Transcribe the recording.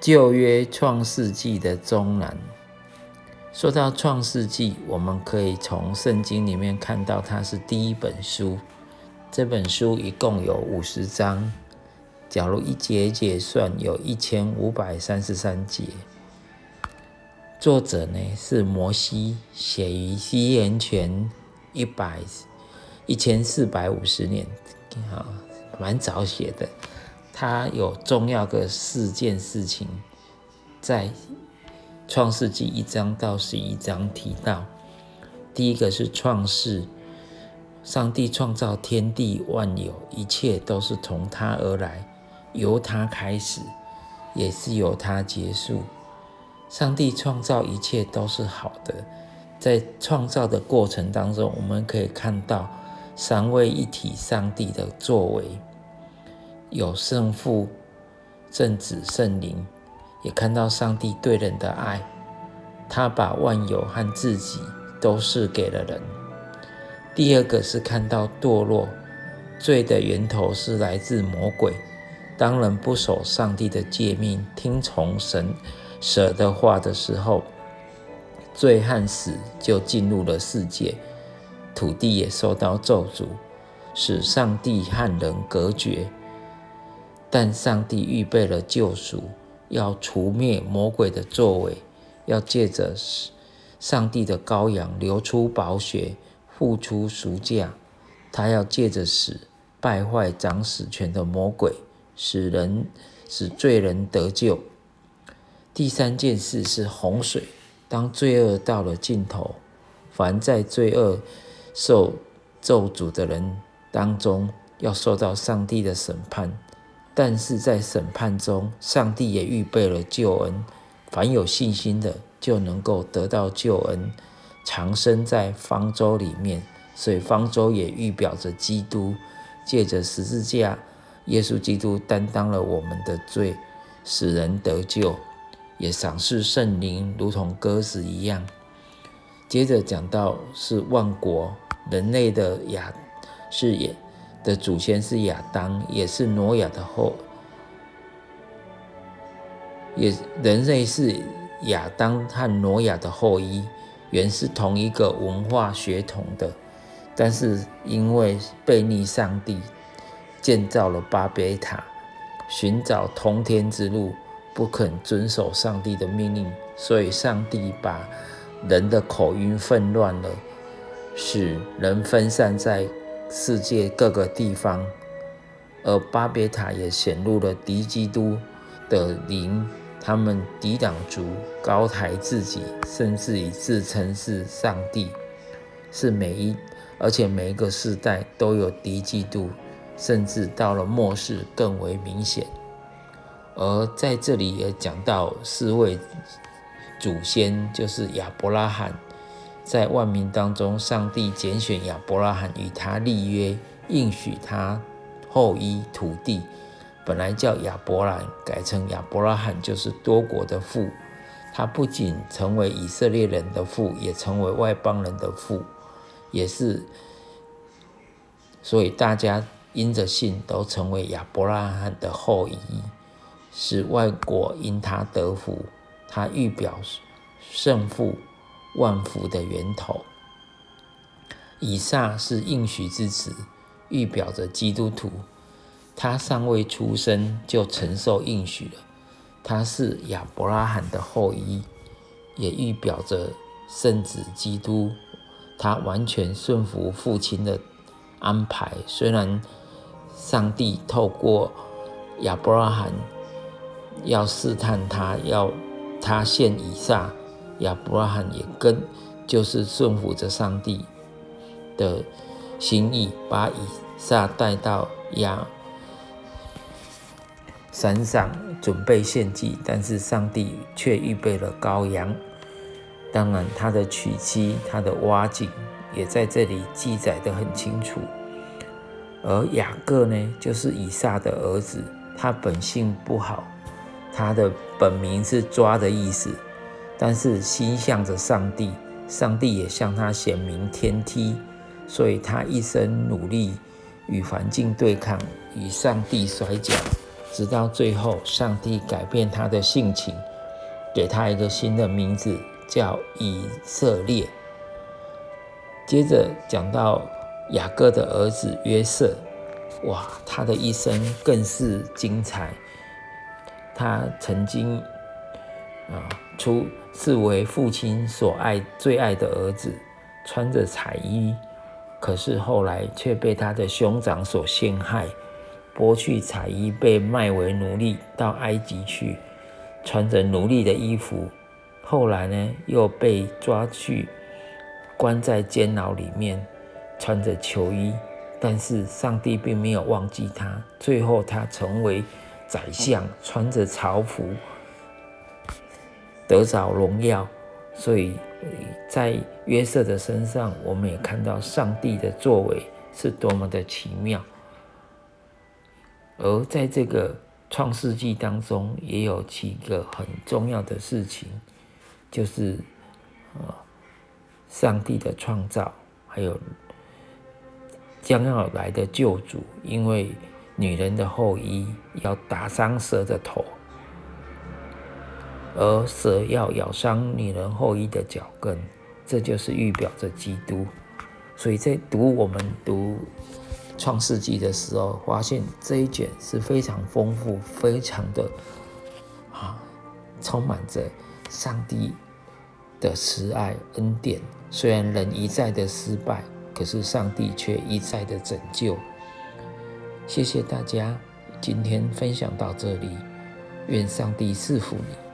旧约创世纪的中南。说到创世纪，我们可以从圣经里面看到，它是第一本书。这本书一共有五十章，假如一节一节算，有一千五百三十三节。作者呢是摩西，写于西元前一百一千四百五十年，啊，蛮早写的。他有重要的四件事情，在创世纪一章到十一章提到。第一个是创世，上帝创造天地万有，一切都是从他而来，由他开始，也是由他结束。上帝创造一切都是好的，在创造的过程当中，我们可以看到三位一体上帝的作为，有圣父、圣子、圣灵，也看到上帝对人的爱，他把万有和自己都是给了人。第二个是看到堕落，罪的源头是来自魔鬼，当人不守上帝的诫命，听从神。舍得话的时候，罪和死就进入了世界，土地也受到咒诅，使上帝和人隔绝。但上帝预备了救赎，要除灭魔鬼的作为，要借着上帝的羔羊流出宝血，付出赎价。他要借着死败坏掌死权的魔鬼，使人使罪人得救。第三件事是洪水。当罪恶到了尽头，凡在罪恶受咒诅的人当中，要受到上帝的审判。但是在审判中，上帝也预备了救恩。凡有信心的，就能够得到救恩，长生在方舟里面。所以方舟也预表着基督，借着十字架，耶稣基督担当了我们的罪，使人得救。也赏识圣灵，如同鸽子一样。接着讲到是万国人类的亚是也的祖先是亚当，也是挪亚的后，也人类是亚当和挪亚的后裔，原是同一个文化血统的，但是因为背逆上帝，建造了巴别塔，寻找通天之路。不肯遵守上帝的命令，所以上帝把人的口音混乱了，使人分散在世界各个地方。而巴别塔也显露了敌基督的灵，他们抵挡主，高抬自己，甚至以自称是上帝，是每一而且每一个世代都有敌基督，甚至到了末世更为明显。而在这里也讲到四位祖先，就是亚伯拉罕，在万民当中，上帝拣选亚伯拉罕与他立约，应许他后裔土地。本来叫亚伯兰，改成亚伯拉罕，就是多国的父。他不仅成为以色列人的父，也成为外邦人的父，也是，所以大家因着信都成为亚伯拉罕的后裔。使外国因他得福，他预表圣父万福的源头。以撒是应许之子，预表着基督徒，他尚未出生就承受应许了。他是亚伯拉罕的后裔，也预表着圣子基督，他完全顺服父亲的安排。虽然上帝透过亚伯拉罕。要试探他，要他献以撒，亚伯拉罕也跟，就是顺服着上帝的心意，把以撒带到亚山上准备献祭，但是上帝却预备了羔羊。当然，他的娶妻，他的挖井，也在这里记载的很清楚。而雅各呢，就是以撒的儿子，他本性不好。他的本名是抓的意思，但是心向着上帝，上帝也向他显明天梯，所以他一生努力与环境对抗，与上帝摔跤，直到最后，上帝改变他的性情，给他一个新的名字，叫以色列。接着讲到雅各的儿子约瑟，哇，他的一生更是精彩。他曾经啊，出是为父亲所爱最爱的儿子，穿着彩衣，可是后来却被他的兄长所陷害。剥去彩衣，被卖为奴隶，到埃及去，穿着奴隶的衣服。后来呢，又被抓去，关在监牢里面，穿着囚衣。但是上帝并没有忘记他，最后他成为宰相，穿着朝服，得着荣耀。所以在约瑟的身上，我们也看到上帝的作为是多么的奇妙。而在这个创世纪当中，也有几个很重要的事情，就是呃，上帝的创造，还有将要来的救主，因为女人的后裔要打伤蛇的头，而蛇要咬伤女人后裔的脚跟，这就是预表着基督。所以在读我们读。创世纪的时候，发现这一卷是非常丰富、非常的啊，充满着上帝的慈爱恩典。虽然人一再的失败，可是上帝却一再的拯救。谢谢大家，今天分享到这里，愿上帝赐福你。